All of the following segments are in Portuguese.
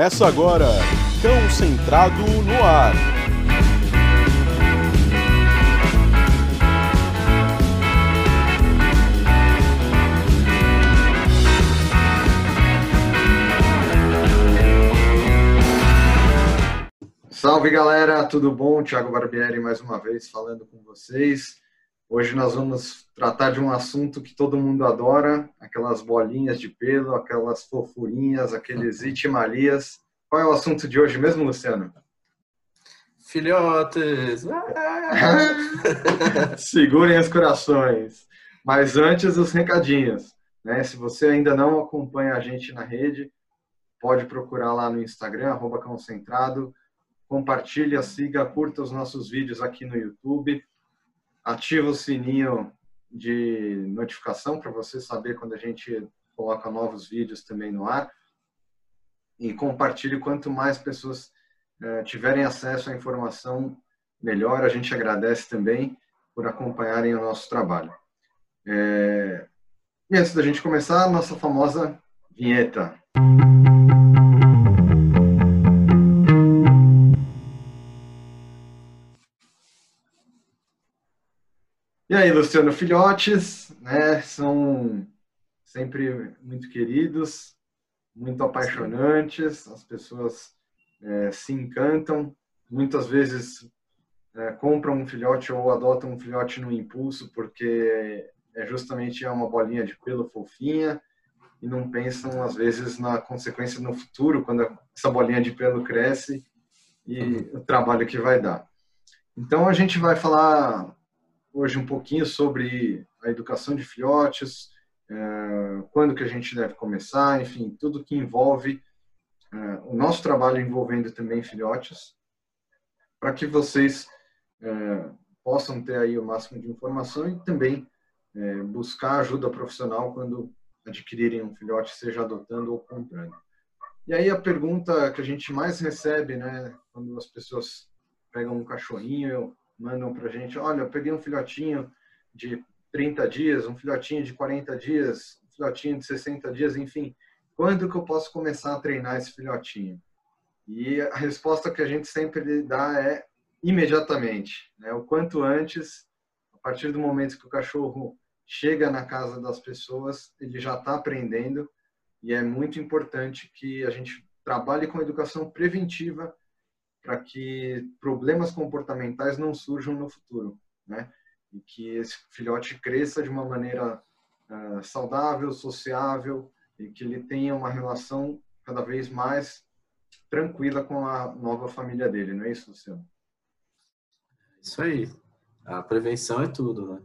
Começa agora, Cão Centrado no Ar. Salve galera, tudo bom? Thiago Barbieri mais uma vez falando com vocês. Hoje nós vamos tratar de um assunto que todo mundo adora, aquelas bolinhas de pelo, aquelas fofurinhas, aqueles itimalias. Qual é o assunto de hoje mesmo, Luciano? Filhotes! Segurem os corações. Mas antes, os recadinhos. Né? Se você ainda não acompanha a gente na rede, pode procurar lá no Instagram, arroba concentrado. Compartilha, siga, curta os nossos vídeos aqui no YouTube ativa o sininho de notificação para você saber quando a gente coloca novos vídeos também no ar. E compartilhe quanto mais pessoas eh, tiverem acesso à informação, melhor. A gente agradece também por acompanharem o nosso trabalho. É... E antes da gente começar, a nossa famosa vinheta. E aí, Luciano, filhotes, né, são sempre muito queridos, muito apaixonantes, as pessoas é, se encantam, muitas vezes é, compram um filhote ou adotam um filhote no impulso, porque é justamente uma bolinha de pelo fofinha, e não pensam, às vezes, na consequência no futuro, quando essa bolinha de pelo cresce e o trabalho que vai dar. Então, a gente vai falar hoje um pouquinho sobre a educação de filhotes, é, quando que a gente deve começar, enfim, tudo que envolve é, o nosso trabalho envolvendo também filhotes, para que vocês é, possam ter aí o máximo de informação e também buscar ajuda profissional quando adquirirem um filhote, seja adotando ou comprando. E aí a pergunta que a gente mais recebe, né, quando as pessoas pegam um cachorrinho mandam para a gente, olha, eu peguei um filhotinho de 30 dias, um filhotinho de 40 dias, um filhotinho de 60 dias, enfim, quando que eu posso começar a treinar esse filhotinho? E a resposta que a gente sempre dá é imediatamente, né? o quanto antes, a partir do momento que o cachorro chega na casa das pessoas, ele já está aprendendo e é muito importante que a gente trabalhe com educação preventiva para que problemas comportamentais não surjam no futuro, né? E que esse filhote cresça de uma maneira uh, saudável, sociável e que ele tenha uma relação cada vez mais tranquila com a nova família dele, não é isso, Luciano? Isso aí. A prevenção é tudo, né?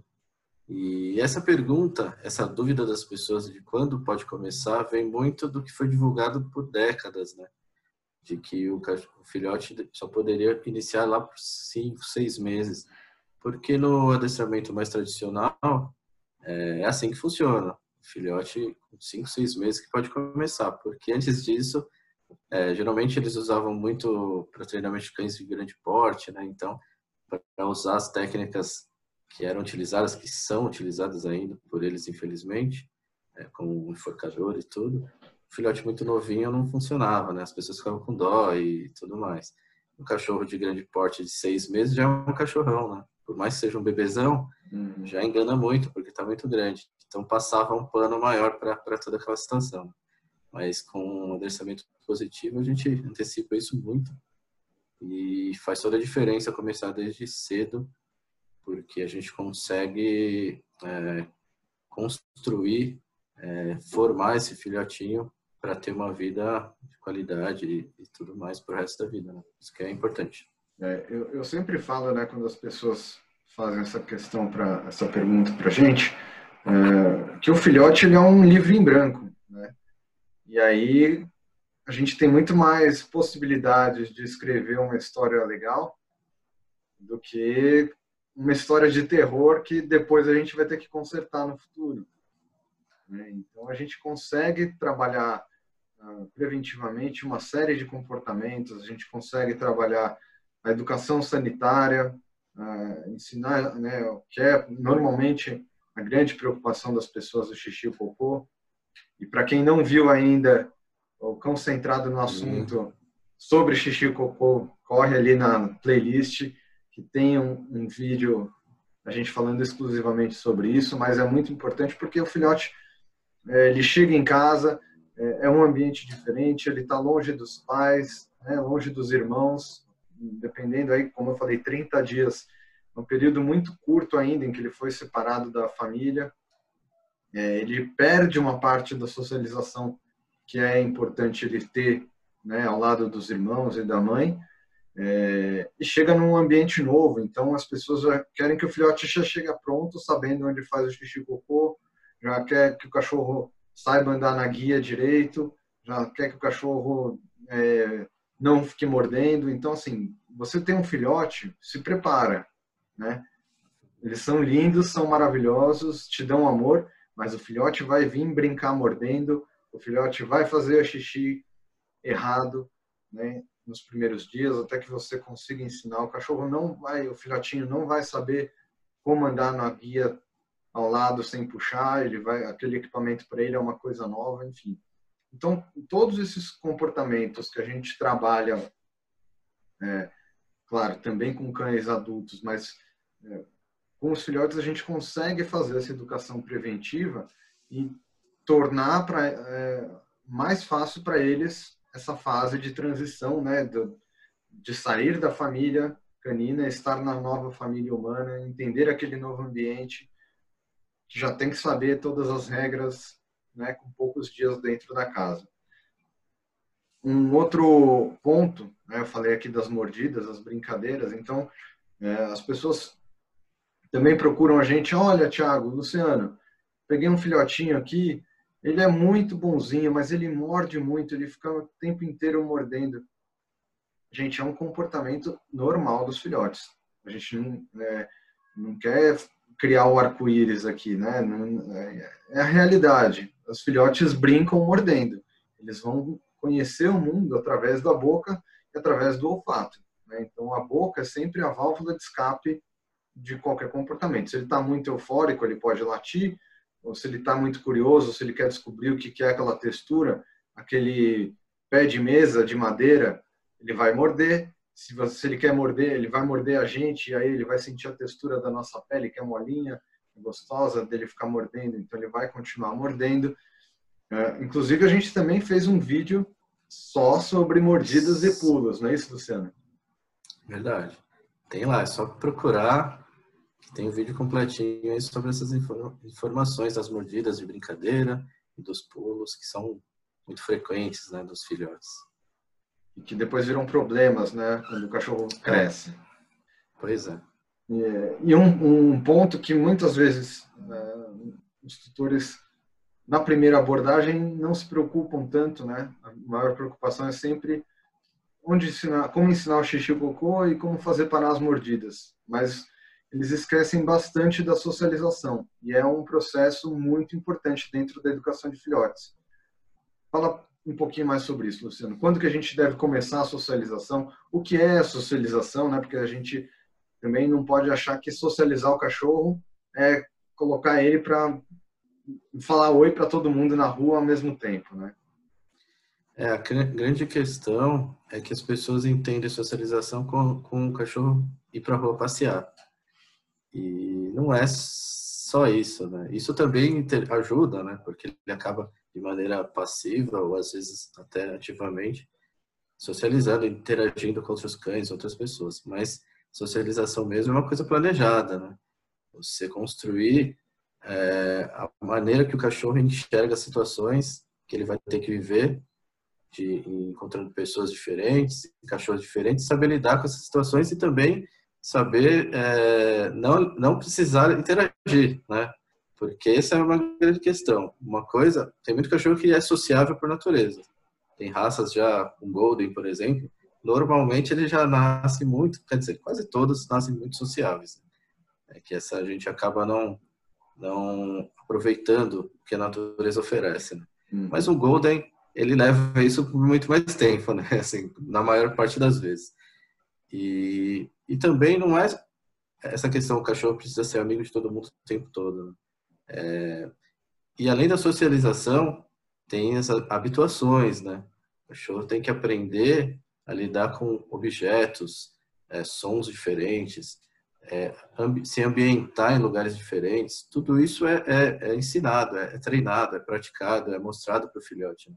E essa pergunta, essa dúvida das pessoas de quando pode começar, vem muito do que foi divulgado por décadas, né? De que o, filhote só poderia iniciar lá por cinco, seis meses, porque no adestramento mais tradicional é, é assim que funciona. O filhote com cinco, seis meses que pode começar, porque antes disso, é, geralmente eles usavam muito para treinamento de cães de grande porte, né? Então, para usar as técnicas que eram utilizadas, que são utilizadas ainda por eles, infelizmente, é, como enforcador e tudo, filhote muito novinho não funcionava, né? As pessoas ficavam com dó e tudo mais. Um cachorro de grande porte de seis meses já é um cachorrão, né? Por mais que seja um bebezão, uhum. já engana muito, porque está muito grande. Então passava um pano maior para toda aquela situação. Mas com um adereçamento positivo, a gente antecipa isso muito. E faz toda a diferença começar desde cedo, porque a gente consegue é, construir, é, formar esse filhotinho para ter uma vida de qualidade e, e tudo mais para o resto da vida. Né? Isso que é importante. É, eu, eu, sempre falo, né, quando as pessoas fazem essa questão para essa pergunta para gente, é, que o filhote ele é um livro em branco, né? E aí a gente tem muito mais possibilidades de escrever uma história legal do que uma história de terror que depois a gente vai ter que consertar no futuro. Né? Então a gente consegue trabalhar preventivamente uma série de comportamentos, a gente consegue trabalhar a educação sanitária, ensinar, né, que é normalmente a grande preocupação das pessoas do xixi e o cocô. E para quem não viu ainda o Cão Centrado no Assunto sobre xixi e cocô, corre ali na playlist, que tem um, um vídeo a gente falando exclusivamente sobre isso, mas é muito importante porque o filhote é, ele chega em casa, é, é um ambiente diferente, ele está longe dos pais, né, longe dos irmãos, dependendo aí, como eu falei, 30 dias, um período muito curto ainda em que ele foi separado da família, é, ele perde uma parte da socialização que é importante ele ter né, ao lado dos irmãos e da mãe, é, e chega num ambiente novo. Então, as pessoas já querem que o filhote já chegue pronto, sabendo onde faz o xixi cocô, já quer que o cachorro saiba andar na guia direito, já quer que o cachorro é, não fique mordendo. Então, assim, você tem um filhote, se prepara, né? Eles são lindos, são maravilhosos, te dão amor, mas o filhote vai vir brincar mordendo, o filhote vai fazer xixi errado, né? Nos primeiros dias, até que você consiga ensinar. O cachorro não vai, o filhotinho não vai saber como andar na guia ao lado sem puxar, ele vai, aquele equipamento para ele é uma coisa nova, enfim. Então, todos esses comportamentos que a gente trabalha, é, claro, também com cães adultos, mas é, com os filhotes a gente consegue fazer essa educação preventiva e tornar pra, é, mais fácil para eles essa fase de transição, né, do, de sair da família canina, estar na nova família humana, entender aquele novo ambiente, já tem que saber todas as regras, né, com poucos dias dentro da casa. Um outro ponto, né, eu falei aqui das mordidas, as brincadeiras, então é, as pessoas também procuram a gente, olha, Thiago, Luciano, peguei um filhotinho aqui, ele é muito bonzinho, mas ele morde muito, ele fica o tempo inteiro mordendo. Gente, é um comportamento normal dos filhotes. A gente não, é, não quer criar o arco-íris aqui, né? É, é a realidade. Os filhotes brincam mordendo. Eles vão conhecer o mundo através da boca e através do olfato. Né? Então, a boca é sempre a válvula de escape de qualquer comportamento. Se ele está muito eufórico, ele pode latir, ou se ele está muito curioso, se ele quer descobrir o que é aquela textura, aquele pé de mesa de madeira, ele vai morder. Se, você, se ele quer morder, ele vai morder a gente, e aí ele vai sentir a textura da nossa pele, que é molinha, gostosa dele ficar mordendo, então ele vai continuar mordendo. É, inclusive, a gente também fez um vídeo só sobre mordidas e pulos, não é isso, Luciano? Verdade. Tem lá, é só procurar tem um vídeo completinho aí sobre essas informações das mordidas de brincadeira e dos pulos, que são muito frequentes né, dos filhotes. E que depois viram problemas, né, quando o cachorro é. cresce. Pois é. E, e um, um, ponto que muitas vezes né, os tutores, na primeira abordagem, não se preocupam tanto, né? A maior preocupação é sempre onde ensinar, como ensinar o xixi e o cocô e como fazer parar as mordidas. Mas eles esquecem bastante da socialização e é um processo muito importante dentro da educação de filhotes. Fala um pouquinho mais sobre isso, Luciano. Quando que a gente deve começar a socialização? O que é socialização, né? Porque a gente também não pode achar que socializar o cachorro é colocar ele para falar oi para todo mundo na rua ao mesmo tempo, né? É, a grande questão é que as pessoas entendem socialização com, com o cachorro ir para a rua passear. E não é só isso, né? Isso também ajuda, né? Porque ele acaba de maneira passiva ou às vezes até ativamente socializando, interagindo com outros cães, outras pessoas. Mas socialização mesmo é uma coisa planejada, né? Você construir é, a maneira que o cachorro enxerga as situações que ele vai ter que viver, de, encontrando pessoas diferentes, cachorros diferentes, saber lidar com essas situações e também saber é, não, não precisar interagir, né? Porque essa é uma grande questão. Uma coisa, tem muito cachorro que é sociável por natureza. Tem raças já, um Golden, por exemplo, normalmente ele já nasce muito, quer dizer, quase todos nascem muito sociáveis. É que essa a gente acaba não, não aproveitando o que a natureza oferece. Né? Hum. Mas um Golden, ele leva isso por muito mais tempo, né? Assim, na maior parte das vezes. E, e também não é essa questão, o cachorro precisa ser amigo de todo mundo o tempo todo. Né? É, e além da socialização, tem as habituações, né? O cachorro tem que aprender a lidar com objetos, é, sons diferentes, é, ambi se ambientar em lugares diferentes. Tudo isso é, é, é ensinado, é, treinado, é praticado, é mostrado para o filhote. Né?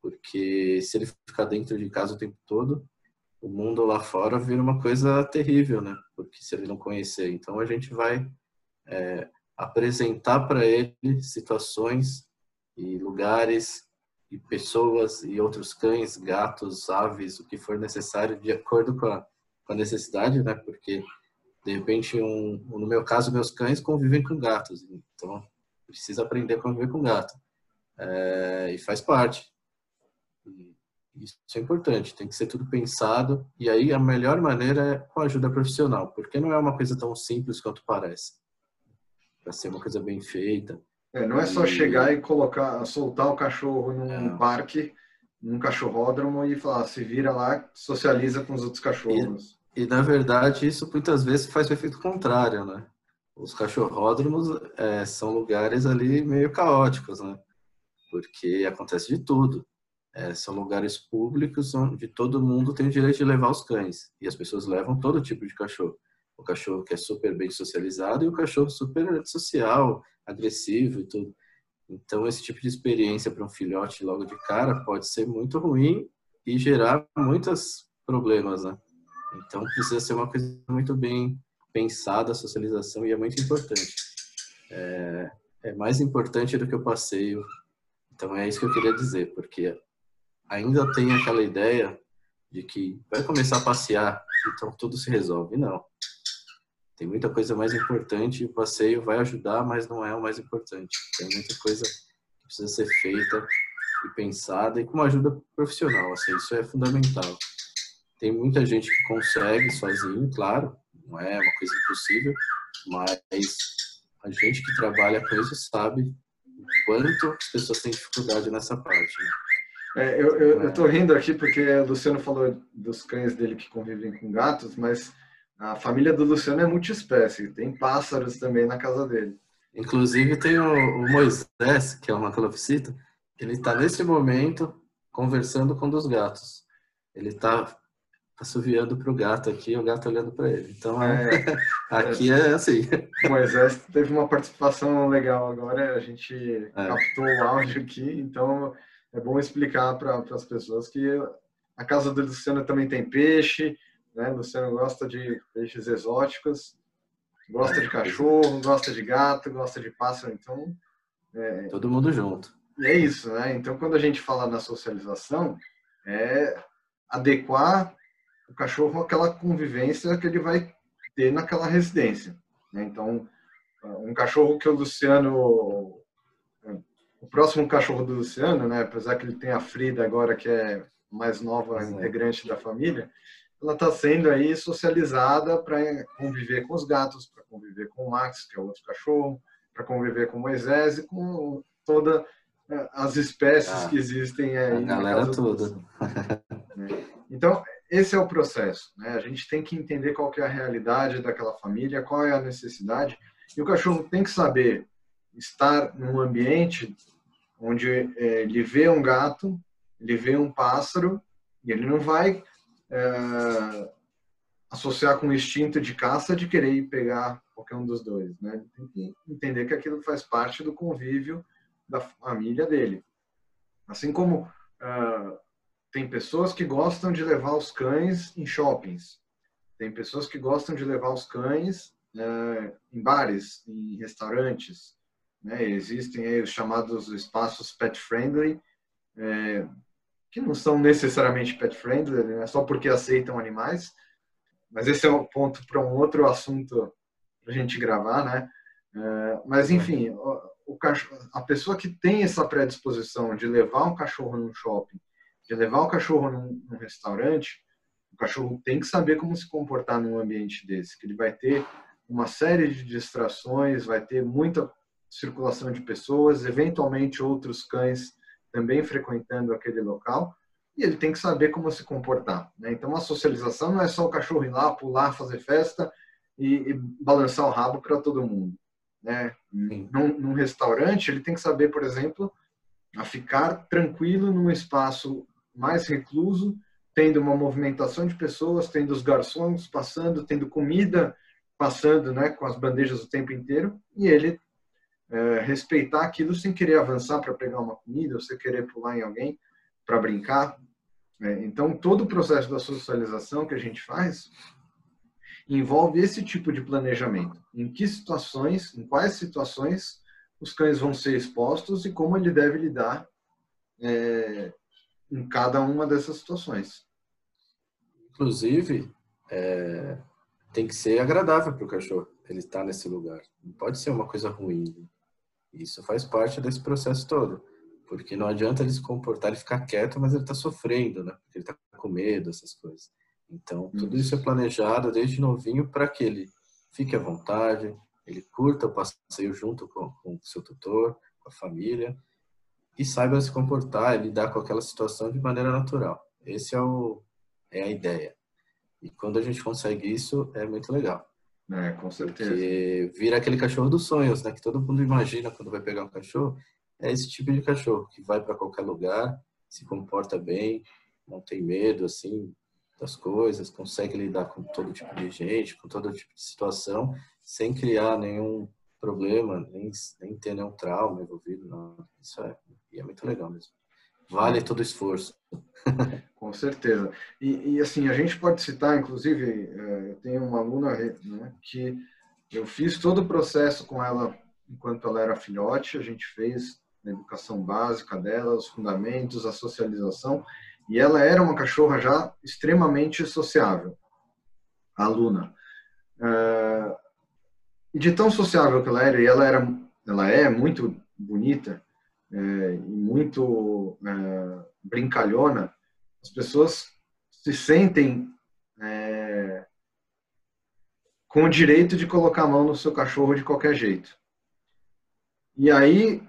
Porque se ele ficar dentro de casa o tempo todo, o mundo lá fora vira uma coisa terrível, né? Porque se ele não conhecer, então a gente vai é, apresentar para ele situações e lugares e pessoas e outros cães, gatos, aves, o que for necessário de acordo com a, com a necessidade, né? Porque de repente, um, no meu caso, meus cães convivem com gatos, então precisa aprender a conviver com gato é, e faz parte. Isso é importante, tem que ser tudo pensado e aí a melhor maneira é com ajuda profissional, porque não é uma coisa tão simples quanto parece. Para ser uma coisa bem feita, é, não é só chegar e colocar, soltar o cachorro num é. parque, num cachorródromo e falar, se vira lá, socializa com os outros cachorros. E, e na verdade, isso muitas vezes faz o efeito contrário, né? Os cachorródromos é, são lugares ali meio caóticos, né? Porque acontece de tudo. É, são lugares públicos onde todo mundo tem o direito de levar os cães. E as pessoas levam todo tipo de cachorro o cachorro que é super bem socializado e o cachorro super social, agressivo e tudo. Então, esse tipo de experiência para um filhote logo de cara pode ser muito ruim e gerar muitos problemas, né? Então, precisa ser uma coisa muito bem pensada a socialização e é muito importante. É, é mais importante do que o passeio. Então, é isso que eu queria dizer, porque ainda tem aquela ideia de que vai começar a passear, então tudo se resolve. Não. Tem muita coisa mais importante, o passeio vai ajudar, mas não é o mais importante. Tem muita coisa que precisa ser feita e pensada e com uma ajuda profissional, assim, isso é fundamental. Tem muita gente que consegue sozinho, claro, não é uma coisa impossível, mas a gente que trabalha com isso sabe o quanto as pessoas têm dificuldade nessa parte. Né? É, eu, eu, eu tô rindo aqui porque o Luciano falou dos cães dele que convivem com gatos, mas a família do Luciano é multiespécie, tem pássaros também na casa dele. Inclusive tem o, o Moisés, que é uma calopsita, ele está nesse momento conversando com um dos gatos. Ele está assoviando para o gato aqui, o gato olhando para ele. Então, é, aqui é, é assim. O Moisés teve uma participação legal agora, a gente é. captou o áudio aqui, então é bom explicar para as pessoas que a casa do Luciano também tem peixe, né? Luciano gosta de peixes exóticos, gosta de cachorro, gosta de gato, gosta de pássaro, então... É, Todo mundo junto. É isso, né? Então, quando a gente fala na socialização, é adequar o cachorro àquela convivência que ele vai ter naquela residência. Né? Então, um cachorro que o Luciano o próximo cachorro do Luciano, né, apesar que ele tem a Frida agora que é mais nova é. integrante da família, ela está sendo aí socializada para conviver com os gatos, para conviver com o Max, que é outro cachorro, para conviver com o Moisés e com todas eh, as espécies ah, que existem aí. A galera toda. Né? Então, esse é o processo. Né? A gente tem que entender qual que é a realidade daquela família, qual é a necessidade, e o cachorro tem que saber estar num ambiente onde é, ele vê um gato, ele vê um pássaro, e ele não vai é, associar com o instinto de caça de querer ir pegar qualquer um dos dois, né? Tem que entender que aquilo faz parte do convívio da família dele. Assim como é, tem pessoas que gostam de levar os cães em shoppings, tem pessoas que gostam de levar os cães é, em bares, em restaurantes, né? Existem aí os chamados espaços pet friendly, é, que não são necessariamente pet friendly, né? só porque aceitam animais. Mas esse é um ponto para um outro assunto para a gente gravar, né? É, mas enfim, o, o cachorro, a pessoa que tem essa predisposição de levar um cachorro num shopping, de levar o cachorro num, num restaurante, o cachorro tem que saber como se comportar num ambiente desse, que ele vai ter uma série de distrações, vai ter muita circulação de pessoas, eventualmente outros cães também frequentando aquele local, e ele tem que saber como se comportar. Né? Então, a socialização não é só o cachorro ir lá, pular, fazer festa e, e balançar o rabo para todo mundo. Né? Num, num, restaurante, ele tem que saber, por exemplo, a ficar tranquilo num espaço mais recluso, tendo uma movimentação de pessoas, tendo os garçons passando, tendo comida passando, né, com as bandejas o tempo inteiro, e ele é, respeitar aquilo sem querer avançar para pegar uma comida, ou sem querer pular em alguém para brincar. É, então, todo o processo da socialização que a gente faz envolve esse tipo de planejamento. Em que situações, em quais situações os cães vão ser expostos e como ele deve lidar é, em cada uma dessas situações. Inclusive, é, tem que ser agradável para o cachorro ele estar tá nesse lugar. Não pode ser uma coisa ruim. Isso faz parte desse processo todo. Porque não adianta ele se comportar, ele ficar quieto, mas ele está sofrendo, né? Porque ele está com medo, essas coisas. Então, tudo isso é planejado desde novinho para que ele fique à vontade, ele curta o passeio junto com o seu tutor, com a família, e saiba se comportar e lidar com aquela situação de maneira natural. Esse é, o, é a ideia. E quando a gente consegue isso, é muito legal. É, com certeza. Porque vira aquele cachorro dos sonhos, né? Que todo mundo imagina quando vai pegar um cachorro. É esse tipo de cachorro que vai para qualquer lugar, se comporta bem, não tem medo, assim, das coisas, consegue lidar com todo tipo de gente, com todo tipo de situação, sem criar nenhum problema, nem, nem ter nenhum trauma envolvido. Não. Isso é, é muito legal mesmo. Vale todo esforço. Com certeza. E, e, assim, a gente pode citar, inclusive, é, eu tenho uma aluna né, que eu fiz todo o processo com ela enquanto ela era filhote, a gente fez a educação básica dela, os fundamentos, a socialização, e ela era uma cachorra já extremamente sociável, a Luna. Uh, e de tão sociável que ela era, e ela, era, ela é muito bonita, é, muito é, brincalhona, as pessoas se sentem é, com o direito de colocar a mão no seu cachorro de qualquer jeito. E aí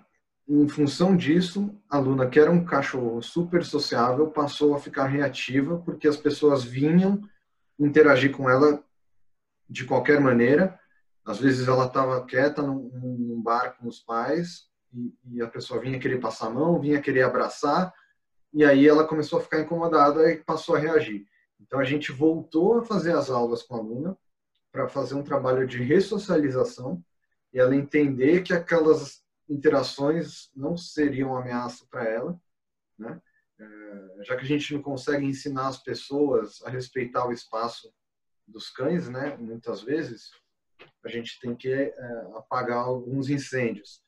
em função disso, a Luna, que era um cachorro super sociável, passou a ficar reativa porque as pessoas vinham interagir com ela de qualquer maneira. Às vezes ela estava quieta num, num, bar com os pais e, e, a pessoa vinha querer passar a mão, vinha querer abraçar e aí ela começou a ficar incomodada e passou a reagir. Então a gente voltou a fazer as aulas com a Luna para fazer um trabalho de ressocialização e ela entender que aquelas interações não seriam ameaça para ela, né? É, já que a gente não consegue ensinar as pessoas a respeitar o espaço dos cães, né? Muitas vezes a gente tem que é, apagar alguns incêndios.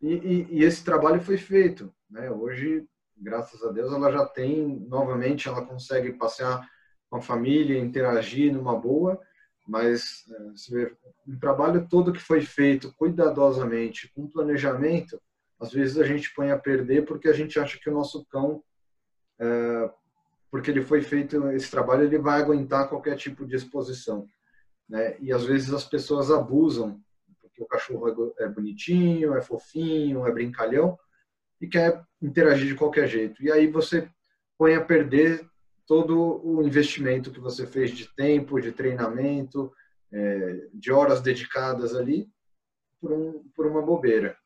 E, e, e, esse trabalho foi feito, né? Hoje, graças a Deus, ela já tem novamente, ela consegue passear com a família, interagir numa boa mas é, um trabalho todo que foi feito cuidadosamente, com planejamento, às vezes a gente põe a perder porque a gente acha que o nosso cão, é, porque ele foi feito esse trabalho, ele vai aguentar qualquer tipo de exposição. Né? E às vezes as pessoas abusam, porque o cachorro é, é bonitinho, é fofinho, é brincalhão, e quer interagir de qualquer jeito. E aí você põe a perder todo o investimento que você fez de tempo, de treinamento, é, de horas dedicadas ali, por, um, por uma bobeira.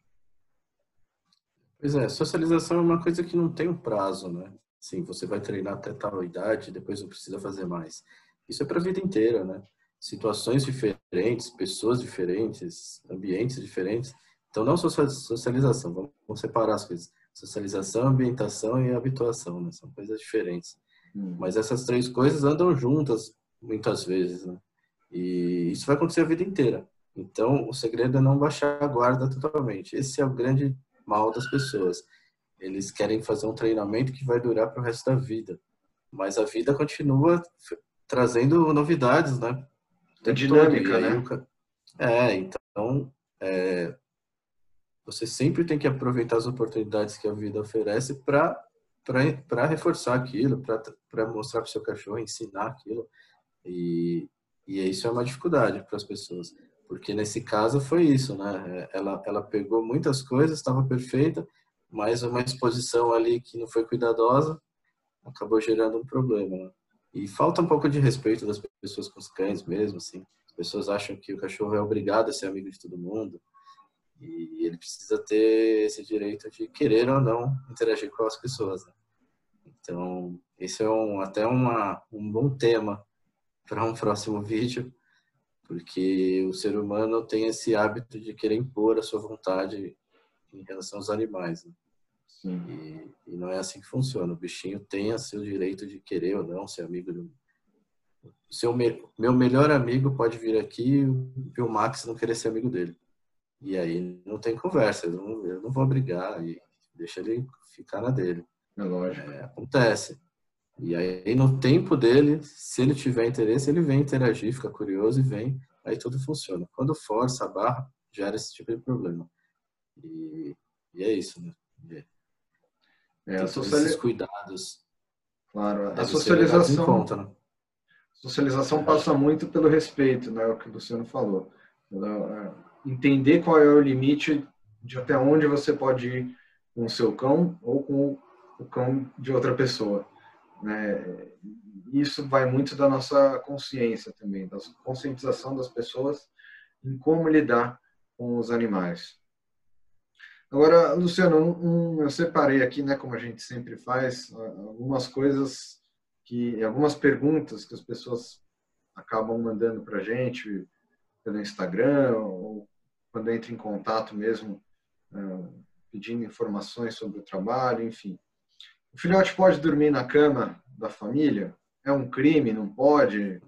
Pois é, socialização é uma coisa que não tem um prazo, né? Sim, você vai treinar até tal idade, depois não precisa fazer mais. Isso é para a vida inteira, né? Situações diferentes, pessoas diferentes, ambientes diferentes. Então, não socialização, vamos separar as coisas. Socialização, ambientação e habituação, né? São coisas diferentes. Hum. Mas essas três coisas andam juntas muitas vezes, né? E isso vai acontecer a vida inteira. Então, o segredo é não baixar a guarda totalmente. Esse é o grande mal das pessoas. Eles querem fazer um treinamento que vai durar para o resto da vida. Mas a vida continua trazendo novidades, né? É dinâmica, né? É, então, é, você sempre tem que aproveitar as oportunidades que a vida oferece para para reforçar aquilo, para mostrar para o seu cachorro, ensinar aquilo. E, e isso é uma dificuldade para as pessoas. Porque nesse caso foi isso, né? Ela, ela pegou muitas coisas, estava perfeita, mas uma exposição ali que não foi cuidadosa acabou gerando um problema. E falta um pouco de respeito das pessoas com os cães mesmo, assim. As pessoas acham que o cachorro é obrigado a ser amigo de todo mundo. E ele precisa ter esse direito de querer ou não interagir com as pessoas. Né? Então, esse é um, até uma, um bom tema para um próximo vídeo, porque o ser humano tem esse hábito de querer impor a sua vontade em relação aos animais. Né? E, e, não é assim que funciona. O bichinho tem o seu direito de querer ou não ser amigo do. O seu me... meu melhor amigo pode vir aqui e o Max não querer ser amigo dele. E aí não tem conversa, eu não, eu não vou brigar e deixa ele ficar na dele. É lógico. É, acontece. E aí no tempo dele, se ele tiver interesse, ele vem interagir, fica curioso e vem, aí tudo funciona. Quando força a barra, gera esse tipo de problema. E, e é isso, né? É, a esses cuidados. Claro, a socialização. Conta, né? Socialização passa muito pelo respeito, né? O que o Luciano falou. É, entender qual é o limite de até onde você pode ir com o seu cão ou com o cão de outra pessoa. Né? Isso vai muito da nossa consciência também, da conscientização das pessoas em como lidar com os animais. Agora, Luciano, um, eu separei aqui, né, como a gente sempre faz, algumas coisas que, algumas perguntas que as pessoas acabam mandando para a gente pelo Instagram ou quando entra em contato mesmo, uh, pedindo informações sobre o trabalho, enfim. O filhote pode dormir na cama da família? É um crime? Não pode?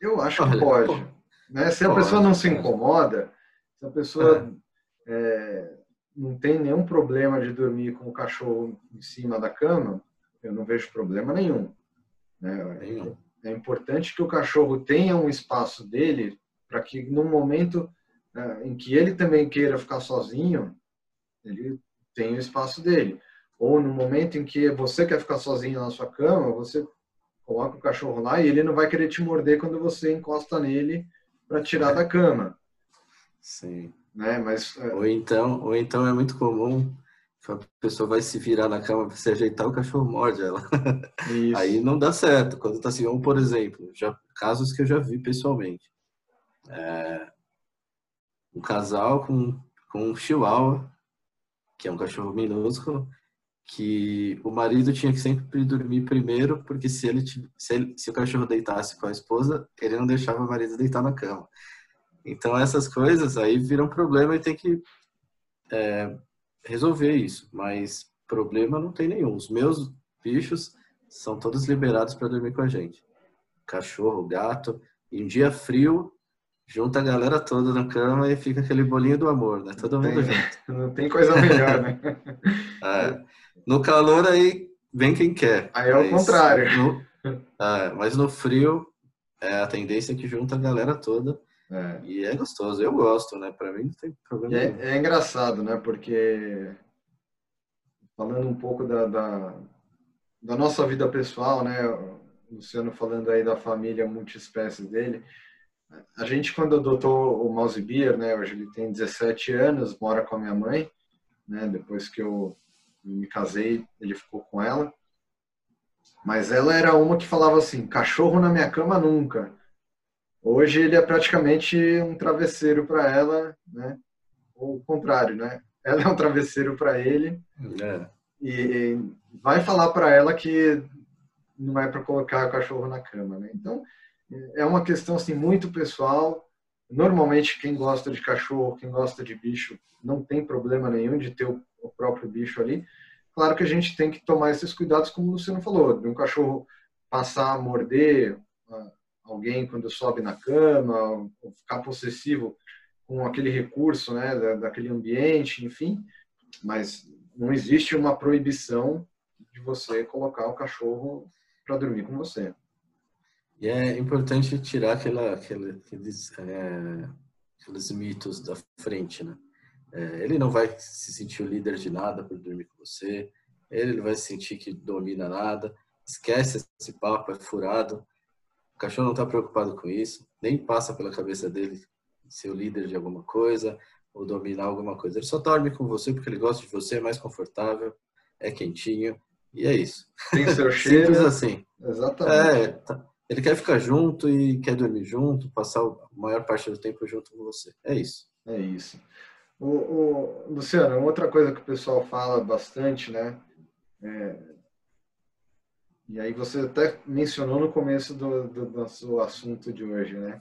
Eu acho que pode. Né? Se a pessoa não se incomoda, se a pessoa é é, não tem nenhum problema de dormir com o cachorro em cima da cama, eu não vejo problema nenhum. Né? Nenhum. É importante que o cachorro tenha um espaço dele para que no momento né, em que ele também queira ficar sozinho, ele tenha o espaço dele. Ou no momento em que você quer ficar sozinho na sua cama, você coloca o cachorro lá e ele não vai querer te morder quando você encosta nele para tirar da cama. Sim. Né? Mas, é... ou, então, ou então é muito comum que a pessoa vai se virar na cama para se ajeitar, o cachorro morde ela. Isso. Aí não dá certo. Quando tá assim, por exemplo, já, casos que eu já vi pessoalmente. É, um casal com, com um chihuahua, que é um cachorro minúsculo, que o marido tinha que sempre dormir primeiro, porque se ele, se, ele, se o cachorro deitasse com a esposa, ele não deixava o marido deitar na cama. Então essas coisas aí viram problema e tem que é, resolver isso. Mas problema não tem nenhum. Os meus bichos são todos liberados para dormir com a gente. Cachorro, gato. Em dia frio, junta a galera toda na cama e fica aquele bolinho do amor, né? Todo mundo junto. Não tem coisa melhor, né? é. No calor aí vem quem quer. Aí é o contrário. No, é, mas no frio é a tendência é que junta a galera toda é. E é gostoso, eu gosto, né? Para mim não tem problema. É, é, engraçado, né? Porque falando um pouco da, da, da, nossa vida pessoal, né? O Luciano falando aí da família multiespécies dele. A gente, quando adotou o Mouse Beer, né? Hoje ele tem 17 anos, mora com a minha mãe, né? Depois que eu me casei, ele ficou com ela. Mas ela era uma que falava assim: cachorro na minha cama nunca. Hoje ele é praticamente um travesseiro para ela, né? Ou o contrário, né? Ela é um travesseiro para ele. É. E, vai falar para ela que não é para colocar o cachorro na cama, né? Então, é uma questão assim muito pessoal. Normalmente quem gosta de cachorro, quem gosta de bicho, não tem problema nenhum de ter o, próprio bicho ali. Claro que a gente tem que tomar esses cuidados, como o Luciano falou, de um cachorro passar a morder, alguém quando sobe na cama, ficar possessivo com aquele recurso, né, daquele ambiente, enfim. Mas não existe uma proibição de você colocar o cachorro para dormir com você. E é importante tirar aquela, aquela aqueles, é, aqueles mitos da frente, né? É, ele não vai se sentir o líder de nada por dormir com você. Ele não vai sentir que domina nada. Esquece esse papo, é furado cachorro não está preocupado com isso, nem passa pela cabeça dele ser o líder de alguma coisa ou dominar alguma coisa. Ele só dorme com você porque ele gosta de você, é mais confortável, é quentinho e é isso. Tem seu cheiro. Simples assim. Exatamente. É, tá. Ele quer ficar junto e quer dormir junto, passar a maior parte do tempo junto com você. É isso. É isso. O, o, Luciano, outra coisa que o pessoal fala bastante, né? É, e aí você até mencionou no começo do, do, do nosso assunto de hoje, né?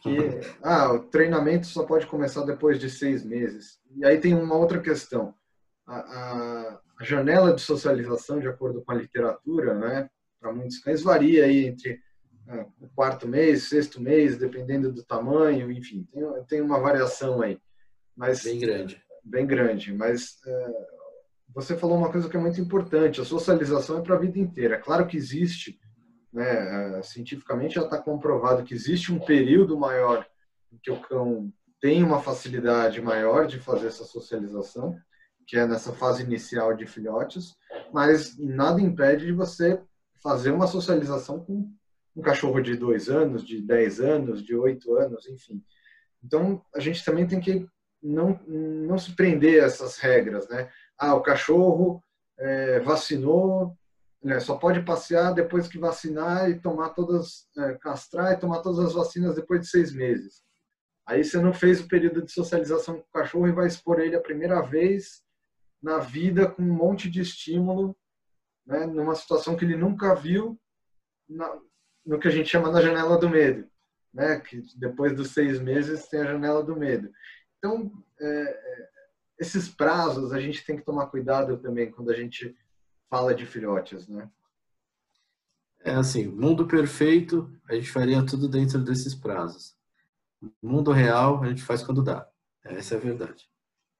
Que ah, o treinamento só pode começar depois de seis meses. E aí tem uma outra questão. A, a, a janela de socialização, de acordo com a literatura, né? Para muitos cães varia aí entre é, o quarto mês, sexto mês, dependendo do tamanho, enfim, tem, tem uma variação aí. Mas, bem grande. Bem grande, mas é, você falou uma coisa que é muito importante, a socialização é para a vida inteira. É claro que existe, né, é, cientificamente já está comprovado que existe um período maior em que o cão tem uma facilidade maior de fazer essa socialização, que é nessa fase inicial de filhotes, mas nada impede de você fazer uma socialização com um cachorro de dois anos, de dez anos, de oito anos, enfim. Então, a gente também tem que não, não se prender a essas regras, né? Ah, o cachorro é, vacinou, né, só pode passear depois que vacinar e tomar todas, é, castrar e tomar todas as vacinas depois de seis meses. Aí você não fez o período de socialização com o cachorro e vai expor ele a primeira vez na vida com um monte de estímulo, né, numa situação que ele nunca viu, na, no que a gente chama na janela do medo, né? Que depois dos seis meses tem a janela do medo. Então, é, é, esses prazos a gente tem que tomar cuidado também quando a gente fala de filhotes, né? É assim, mundo perfeito, a gente faria tudo dentro desses prazos. Mundo real, a gente faz quando dá. Essa é a verdade.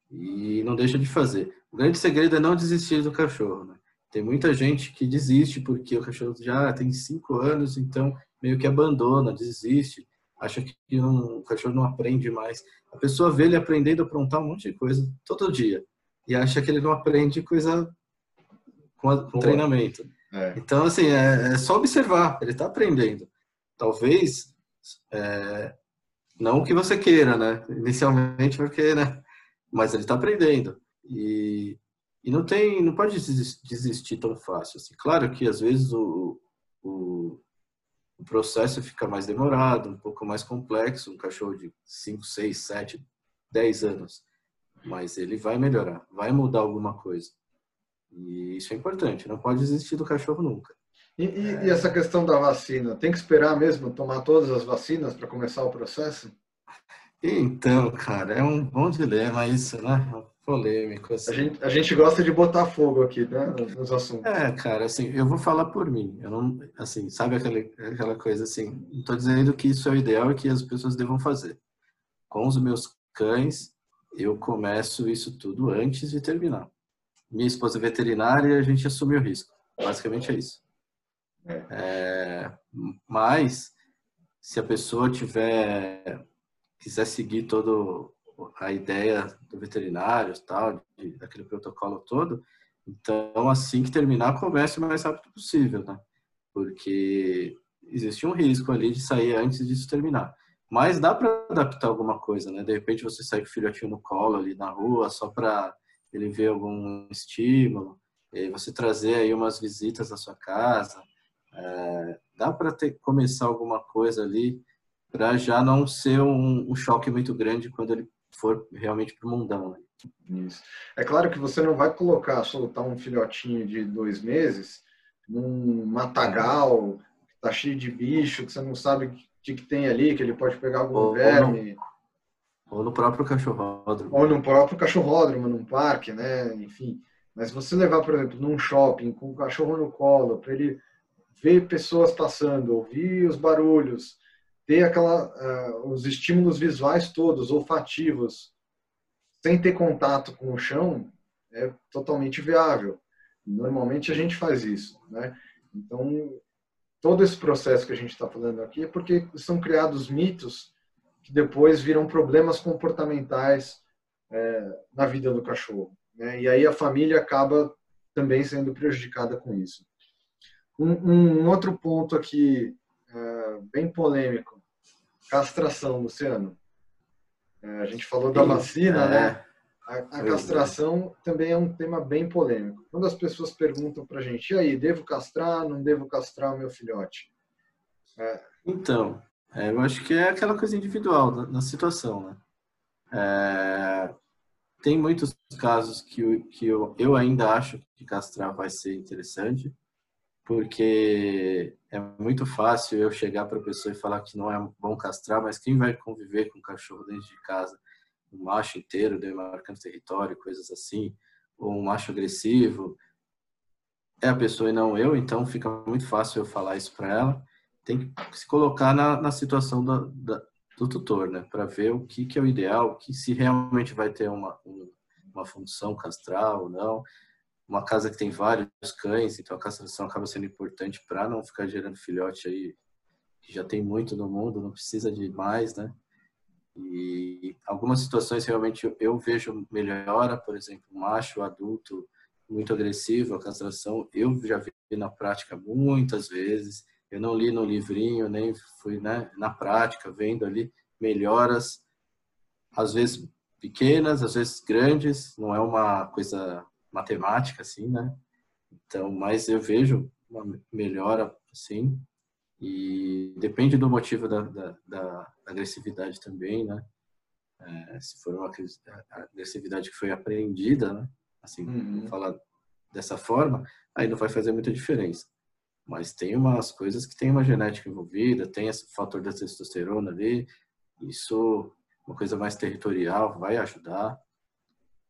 E não deixa de fazer. O grande segredo é não desistir do cachorro, né? Tem muita gente que desiste porque o cachorro já tem cinco anos, então meio que abandona, desiste, acha que um, o cachorro não aprende mais. A pessoa vê ele aprendendo a aprontar um monte de coisa todo dia e acha que ele não aprende coisa com, a, com treinamento. É. Então, assim, é, é, só observar, ele está aprendendo. Talvez, é, não o que você queira, né? Inicialmente, porque, né? Mas ele está aprendendo. E e não tem, não pode desistir tão fácil. Assim. Claro que às vezes o, o, o, processo fica mais demorado, um pouco mais complexo, um cachorro de 5, 6, 7, 10 anos. Mas ele vai melhorar, vai mudar alguma coisa. E isso é importante, não pode desistir do cachorro nunca. E, e, é... e essa questão da vacina, tem que esperar mesmo tomar todas as vacinas para começar o processo? Então, cara, é um bom dilema isso, né? Polêmico. Assim. A, gente, a gente gosta de botar fogo aqui, né, nos assuntos. É, cara, assim, eu vou falar por mim. Eu não, assim, sabe aquela, aquela coisa assim, não tô dizendo que isso é o ideal e que as pessoas devam fazer. Com os meus cães, eu começo isso tudo antes de terminar. Minha esposa é veterinária e a gente assume o risco. Basicamente é isso. É. É, mas, se a pessoa tiver, quiser seguir todo a ideia do veterinário, tal, de, daquele protocolo todo. Então, assim que terminar, comece o mais rápido possível, né? Porque existe um risco ali de sair antes disso terminar. Mas dá para adaptar alguma coisa, né? De repente você sai com o filhotinho no colo ali na rua, só para ele ver algum estímulo, você trazer aí umas visitas na sua casa. É, dá para ter começar alguma coisa ali para já não ser um, um choque muito grande quando ele for realmente para o mundão. Né? Isso. É claro que você não vai colocar, soltar um filhotinho de dois meses num matagal que tá cheio de bicho, que você não sabe o que, que tem ali, que ele pode pegar algum ou, verme. Ou no, ou no próprio cachorródromo. Ou no próprio cachorródromo, num parque, né? Enfim. Mas você levar, por exemplo, num shopping com o cachorro no colo, para ele ver pessoas passando, ouvir os barulhos, ter aquela, uh, os estímulos visuais todos, olfativos, sem ter contato com o chão, é totalmente viável. Normalmente a gente faz isso, né? Então, todo esse processo que a gente está falando aqui é porque são criados mitos que depois viram problemas comportamentais é, na vida do cachorro. Né? E aí a família acaba também sendo prejudicada com isso. Um, um outro ponto aqui é, bem polêmico Castração, Luciano. É, a gente falou da vacina, né? é. né? A, a é. castração também é um tema bem polêmico. Quando as pessoas perguntam para a gente, e aí, devo castrar, não devo castrar o meu filhote? É. Então, é, eu acho que é aquela coisa individual da, da situação, né? É, tem muitos casos que, que eu, eu ainda acho que castrar vai ser interessante, porque é muito fácil eu chegar para a pessoa e falar que não é bom castrar, mas quem vai conviver com o cachorro dentro de casa, um macho inteiro demarcando território, coisas assim, ou um macho agressivo, é a pessoa e não eu, então fica muito fácil eu falar isso para ela. Tem que se colocar na, na situação da, da, do tutor, né, para ver o que, que é o ideal, que se realmente vai ter uma, uma função castral ou não. Uma casa que tem vários cães, então a castração acaba sendo importante para não ficar gerando filhote aí que já tem muito no mundo, não precisa de mais, né? E algumas situações realmente eu, vejo melhora, por exemplo, macho adulto muito agressivo, a castração, eu já vi na prática muitas vezes. Eu não li no livrinho, nem fui né, na prática, vendo ali melhoras, às vezes pequenas, às vezes grandes, não é uma coisa matemática assim, né? Então, mas eu vejo uma melhora assim, e depende do motivo da, da, da agressividade também, né? É, se for uma agressividade que foi aprendida, né? Assim, uhum. falar dessa forma, aí não vai fazer muita diferença. Mas tem umas coisas que tem uma genética envolvida, tem esse fator da testosterona ali, isso uma coisa mais territorial vai ajudar.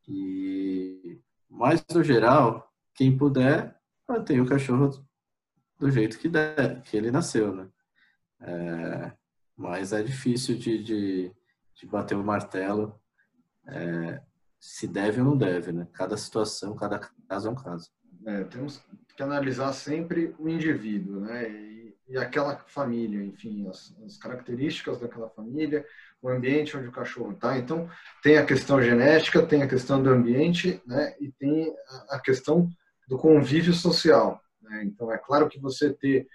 E mas no geral, quem puder, mantém o cachorro do jeito que der, que ele nasceu, né? É, mas é difícil de, de, de bater o martelo é, se deve ou não deve, né? Cada situação, cada caso é um caso. É, temos que analisar sempre o indivíduo, né? E, e aquela família, enfim, as, as, características daquela família, o ambiente onde o cachorro está. Então, tem a questão genética, tem a questão do ambiente, né? E tem a, questão do convívio social. Né? Então, é claro que você ter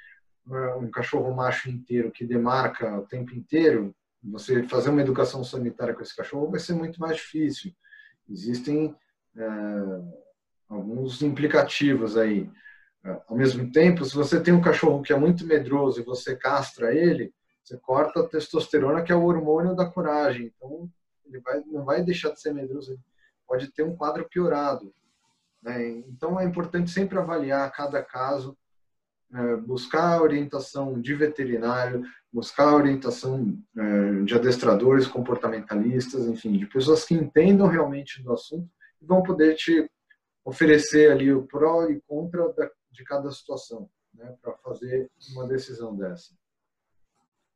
um cachorro macho inteiro que demarca o tempo inteiro, você fazer uma educação sanitária com esse cachorro vai ser muito mais difícil. Existem é, alguns implicativos aí. Ao mesmo tempo, se você tem um cachorro que é muito medroso e você castra ele, você corta a testosterona, que é o hormônio da coragem. Então, ele vai, não vai deixar de ser medroso, pode ter um quadro piorado. Né? Então, é importante sempre avaliar cada caso, é, buscar orientação de veterinário, buscar orientação é, de adestradores comportamentalistas, enfim, de pessoas que entendam realmente do assunto e vão poder te oferecer ali o pró e contra de cada situação, né, para fazer uma decisão dessa.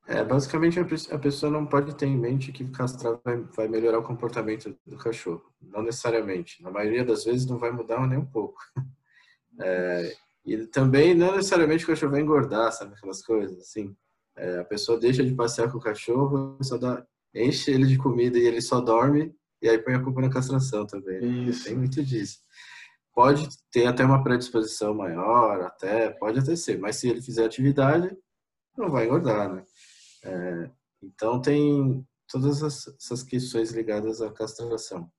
É, basicamente a pessoa não pode ter em mente que castrar vai, vai melhorar o comportamento do cachorro. Não necessariamente. Na maioria das vezes não vai mudar nem um pouco. É, e também não necessariamente o cachorro vai engordar, sabe? Aquelas coisas assim. É, a pessoa deixa de passear com o cachorro, só dá, enche ele de comida e ele só dorme, e aí põe a culpa na castração também. Né? Isso. Tem muito disso. Pode ter até uma predisposição maior, até, pode até ser, mas se ele fizer atividade, não vai engordar, né? É, então tem todas essas questões ligadas à castração.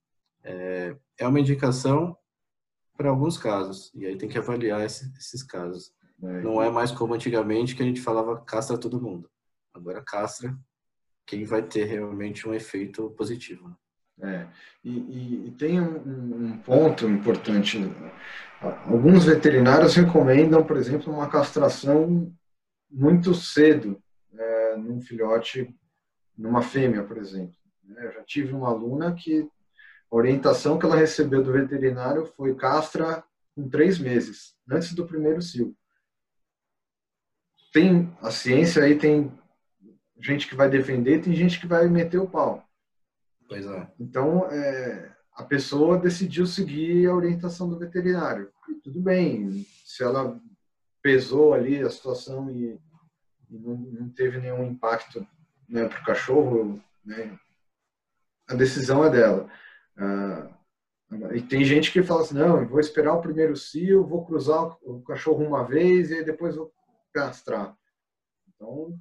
É, é uma indicação para alguns casos, e aí tem que avaliar esses, esses casos. É, não é mais como antigamente que a gente falava castra todo mundo. Agora castra quem vai ter realmente um efeito positivo. Né? É, e, e, e tem um, um, ponto importante. Alguns veterinários recomendam, por exemplo, uma castração muito cedo é, num filhote, numa fêmea, por exemplo. É, eu já tive uma aluna que a orientação que ela recebeu do veterinário foi castra com três meses, antes do primeiro cio. Tem a ciência aí, tem gente que vai defender, tem gente que vai meter o pau. Pois é. Então, é, a pessoa decidiu seguir a orientação do veterinário. E tudo bem, se ela pesou ali a situação e não, não teve nenhum impacto né, para o cachorro, né, a decisão é dela. Ah, e tem gente que fala assim, não, vou esperar o primeiro cio, vou cruzar o cachorro uma vez e depois vou castrar. Então,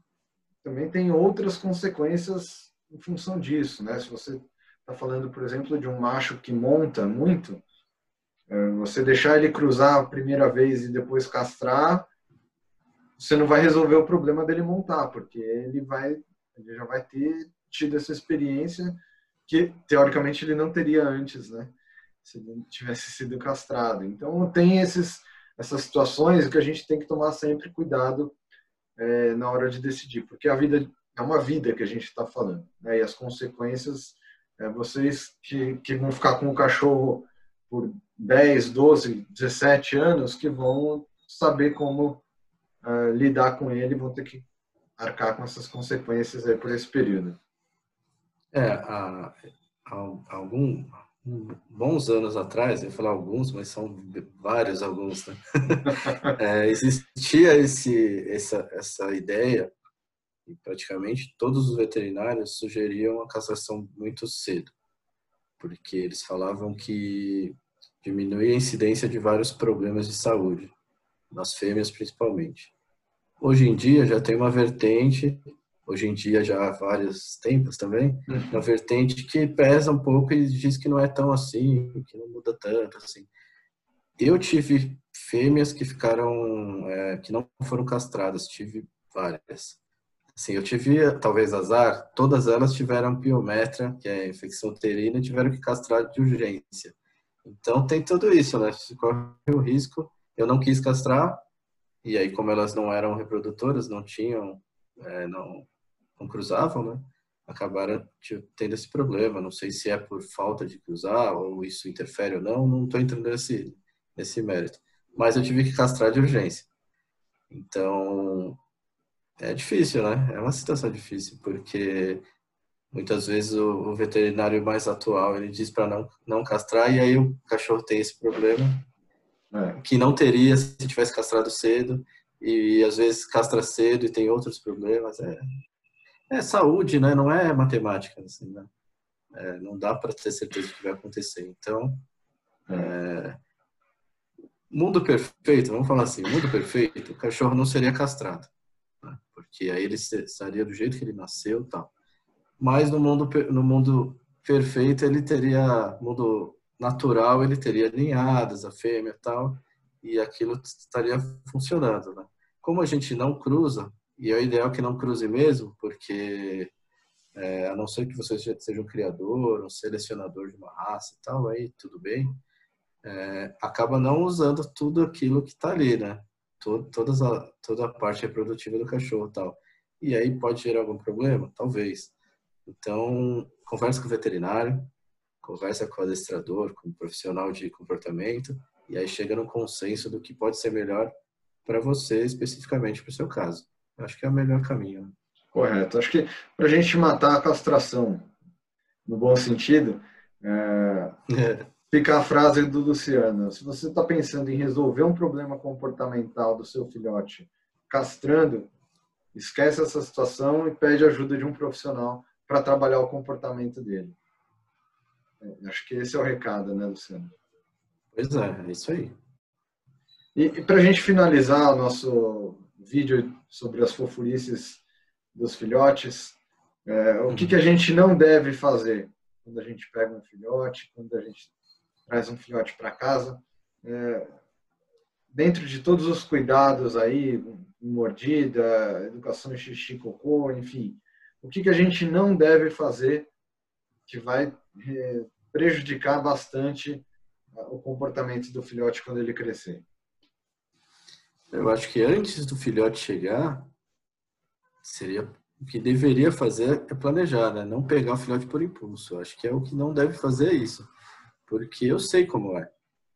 também tem outras consequências em função disso, né? Se você está falando, por exemplo, de um macho que monta muito, é, você deixar ele cruzar a primeira vez e depois castrar, você não vai resolver o problema dele montar, porque ele vai, ele já vai ter tido essa experiência que teoricamente ele não teria antes, né? Se ele tivesse sido castrado. Então tem esses, essas situações que a gente tem que tomar sempre cuidado é, na hora de decidir, porque a vida é uma vida que a gente está falando, né? E as consequências, é, vocês que, que vão ficar com o cachorro por 10, 12, 17 anos, que vão saber como uh, lidar com ele, vão ter que arcar com essas consequências aí por esse período. É, há, há, algum, bons anos atrás, eu ia falar alguns, mas são vários alguns, né? é, existia esse, essa, essa ideia e praticamente todos os veterinários sugeriam a castração muito cedo, porque eles falavam que diminuía a incidência de vários problemas de saúde, nas fêmeas principalmente. Hoje em dia já tem uma vertente hoje em dia já há vários tempos também, uhum. uma vertente que pesa um pouco e diz que não é tão assim, que não muda tanto assim. Eu tive fêmeas que ficaram, é, que não foram castradas, tive várias. Assim, eu tive, talvez azar, todas elas tiveram piometra, que é infecção uterina, e tiveram que castrar de urgência. Então tem tudo isso, né? Se corre o risco. Eu não quis castrar, e aí como elas não eram reprodutoras, não tinham, é, não, não cruzavam, né? Acabaram tendo esse problema. Não sei se é por falta de cruzar ou isso interfere ou não. Não estou entrando nesse, nesse mérito. Mas eu tive que castrar de urgência. Então, é difícil, né? É uma situação difícil, porque muitas vezes o, veterinário mais atual ele diz para não, não castrar e aí o cachorro tem esse problema é. que não teria se tivesse castrado cedo e às vezes castra cedo e tem outros problemas. É, é saúde, né? Não é matemática, assim, né? É, não dá para ter certeza do que vai acontecer. Então, é, mundo perfeito, vamos falar assim, mundo perfeito, o cachorro não seria castrado, né? porque aí ele estaria do jeito que ele nasceu, tal. Mas no mundo no mundo perfeito ele teria mundo natural, ele teria ninhadas, a fêmea, tal, e aquilo estaria funcionando, né? Como a gente não cruza, e é o ideal que não cruze mesmo, porque é, a não ser que você seja um criador, um selecionador de uma raça e tal, aí tudo bem, é, acaba não usando tudo aquilo que está ali, né? Todo, todas a, toda a parte reprodutiva do cachorro e tal. E aí pode gerar algum problema? Talvez. Então, conversa com o veterinário, conversa com o adestrador, com o profissional de comportamento, e aí chega no consenso do que pode ser melhor para você, especificamente para o seu caso. Acho que é o melhor caminho. Correto. Acho que para a gente matar a castração, no bom sentido, é. fica a frase do Luciano. Se você está pensando em resolver um problema comportamental do seu filhote castrando, esquece essa situação e pede ajuda de um profissional para trabalhar o comportamento dele. É, acho que esse é o recado, né, Luciano? Pois é, é isso aí. E, e para a gente finalizar o nosso vídeo sobre as fofurices dos filhotes. É, o que, que a gente não deve fazer quando a gente pega um filhote, quando a gente traz um filhote para casa. É, dentro de todos os cuidados aí, mordida, educação xixi, cocô, enfim, o que, que a gente não deve fazer que vai é, prejudicar bastante o comportamento do filhote quando ele crescer? Eu acho que antes do filhote chegar, seria o que deveria fazer é planejar, né? Não pegar o filhote por impulso. Eu acho que é o que não deve fazer isso. Porque eu sei como é.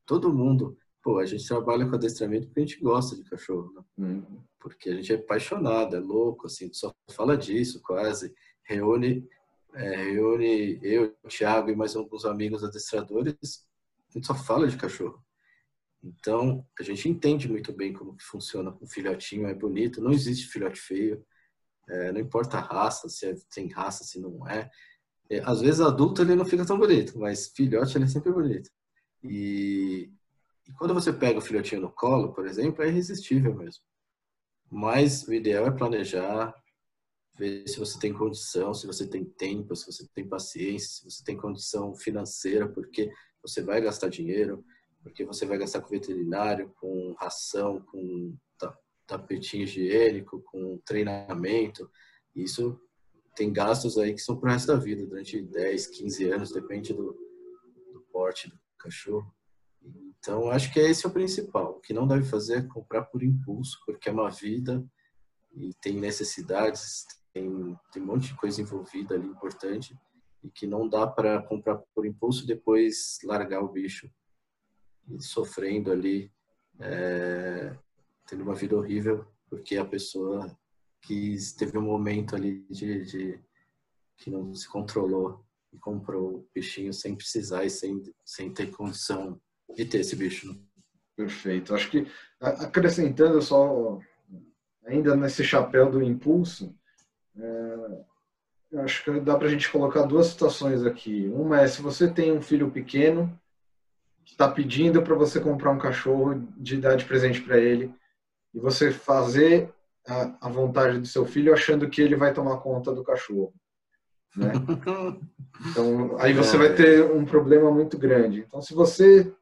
Todo mundo, pô, a gente trabalha com adestramento porque a gente gosta de cachorro, né? Uhum. Porque a gente é apaixonado, é louco, assim, só fala disso quase. Reúne, é, reúne eu, o Thiago e mais alguns amigos adestradores, a gente só fala de cachorro. Então, a gente entende muito bem como que funciona com um filhotinho, é bonito, não existe filhote feio, é, não importa a raça, se é, tem raça, se não é. é. Às vezes adulto ele não fica tão bonito, mas filhote ele é sempre bonito. E, e quando você pega o filhotinho no colo, por exemplo, é irresistível mesmo. Mas o ideal é planejar, ver se você tem condição, se você tem tempo, se você tem paciência, se você tem condição financeira, porque você vai gastar dinheiro porque você vai gastar com veterinário, com ração, com tapetinho higiênico, com treinamento. Isso tem gastos aí que são pro resto da vida, durante 10, 15 anos, depende do, do porte do cachorro. Então, acho que esse é o principal. O que não deve fazer é comprar por impulso, porque é uma vida e tem necessidades, tem, tem um monte de coisa envolvida ali importante e que não dá para comprar por impulso e depois largar o bicho e sofrendo ali, é, tendo uma vida horrível, porque a pessoa que teve um momento ali de, de que não se controlou e comprou o bichinho sem precisar e sem, sem ter condição de ter esse bicho. Né? Perfeito. Acho que acrescentando só ainda nesse chapéu do impulso, é, acho que dá para a gente colocar duas situações aqui. Uma é se você tem um filho pequeno que está pedindo para você comprar um cachorro de dar de presente para ele e você fazer a, a, vontade do seu filho achando que ele vai tomar conta do cachorro. Né? Então, aí você vai ter um problema muito grande. Então, se você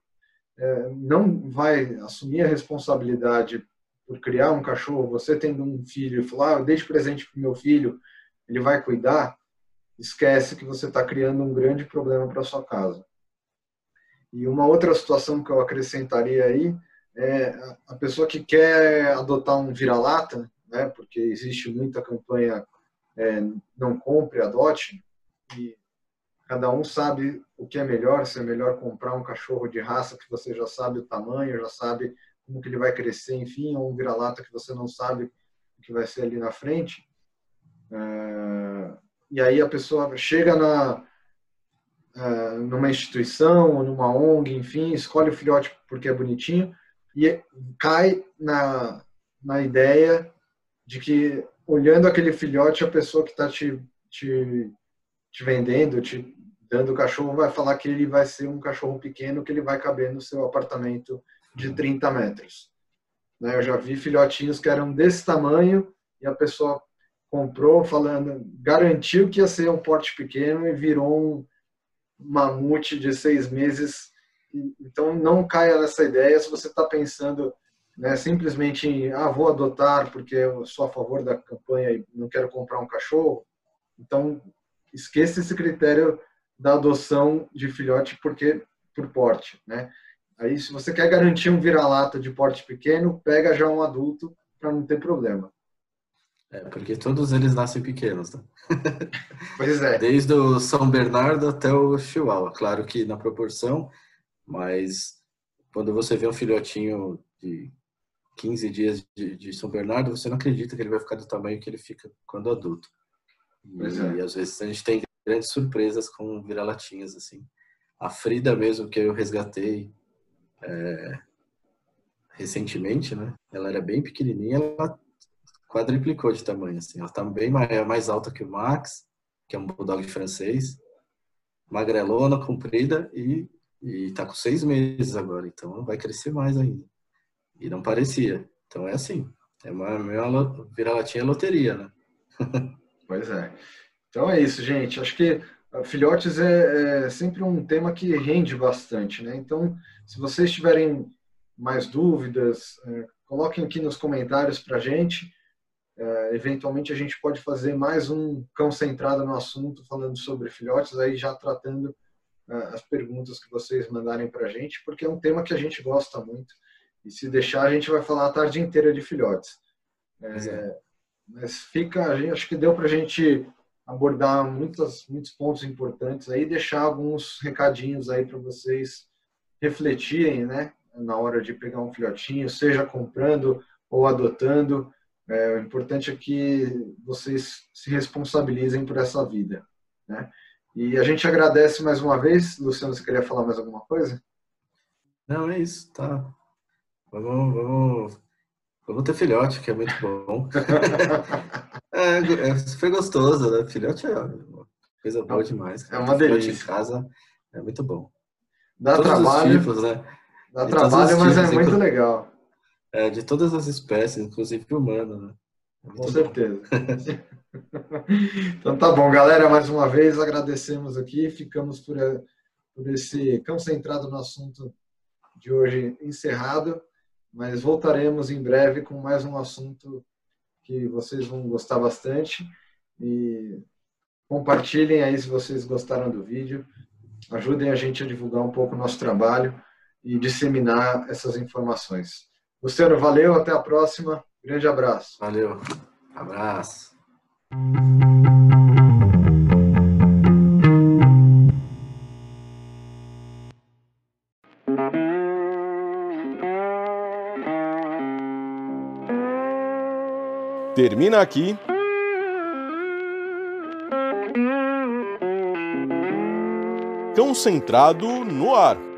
é, não vai assumir a responsabilidade por criar um cachorro, você tendo um filho e falar, ah, eu deixo presente para meu filho, ele vai cuidar, esquece que você está criando um grande problema para sua casa. E uma outra situação que eu acrescentaria aí é a pessoa que quer adotar um vira-lata, né, porque existe muita campanha é, não compre, adote, e cada um sabe o que é melhor, se é melhor comprar um cachorro de raça que você já sabe o tamanho, já sabe como que ele vai crescer, enfim, ou um vira-lata que você não sabe o que vai ser ali na frente. É, e aí a pessoa chega na é, numa instituição numa ONG, enfim, escolhe o filhote porque é bonitinho e cai na, na ideia de que olhando aquele filhote a pessoa que está te, te, te vendendo, te dando o cachorro vai falar que ele vai ser um cachorro pequeno que ele vai caber no seu apartamento de 30 metros. Né? Eu já vi filhotinhos que eram desse tamanho e a pessoa comprou falando, garantiu que ia ser um porte pequeno e virou um mamute de seis meses. Então não caia nessa ideia se você está pensando né, simplesmente em ah, vou adotar porque eu sou a favor da campanha e não quero comprar um cachorro. Então esqueça esse critério da adoção de filhote porque por porte, né? Aí, se você quer garantir um vira-lata de porte pequeno, pega já um adulto para não ter problema. É, porque todos eles nascem pequenos, né? Pois é. Desde o São Bernardo até o Chihuahua. Claro que na proporção, mas quando você vê um filhotinho de 15 dias de, de São Bernardo, você não acredita que ele vai ficar do tamanho que ele fica quando adulto. E, é. às vezes a gente tem grandes surpresas com vira-latinhas, assim. A Frida mesmo, que eu resgatei é, recentemente, né? Ela era bem pequenininha, ela quadriplicou de tamanho, assim. Ela tá bem mais, mais alta que o Max, que é um bulldog francês, magrelona, comprida e, e tá com seis meses agora, então vai crescer mais ainda. E não parecia. Então é assim, é uma, uma vira-latinha loteria, né? pois é. Então é isso, gente. Acho que filhotes é, é, sempre um tema que rende bastante, né? Então, se vocês tiverem mais dúvidas, é, coloquem aqui nos comentários para a gente. É, eventualmente a gente pode fazer mais um cão centrado no assunto, falando sobre filhotes, aí já tratando é, as perguntas que vocês mandarem para a gente, porque é um tema que a gente gosta muito. E se deixar, a gente vai falar a tarde inteira de filhotes. É, mas fica, a gente, acho que deu para a gente abordar muitos, muitos pontos importantes aí, deixar alguns recadinhos aí para vocês refletirem, né, na hora de pegar um filhotinho, seja comprando ou adotando. É, o importante é que vocês se responsabilizem por essa vida, né? E a gente agradece mais uma vez. Luciano, você queria falar mais alguma coisa? Não, é isso, tá. Vamos, vamos, vamos ter filhote, que é muito bom. É, é, foi gostoso, né? Filhote é coisa boa demais. É uma delícia. em casa é muito bom. Dá todos trabalho. Tipos, né? Dá de trabalho, mas tipos, é muito legal. É, de todas as espécies, inclusive humano, né? É Com certeza. então tá bom, galera. Mais uma vez agradecemos aqui. Ficamos por, por esse concentrado no assunto de hoje encerrado, mas voltaremos em breve com mais um assunto que vocês vão gostar bastante. E Compartilhem aí se vocês gostaram do vídeo. Ajudem a gente a divulgar um pouco o nosso trabalho e disseminar essas informações. Luciano, valeu, até a próxima. Grande abraço. Valeu. Abraço. Termina aqui. Concentrado no ar.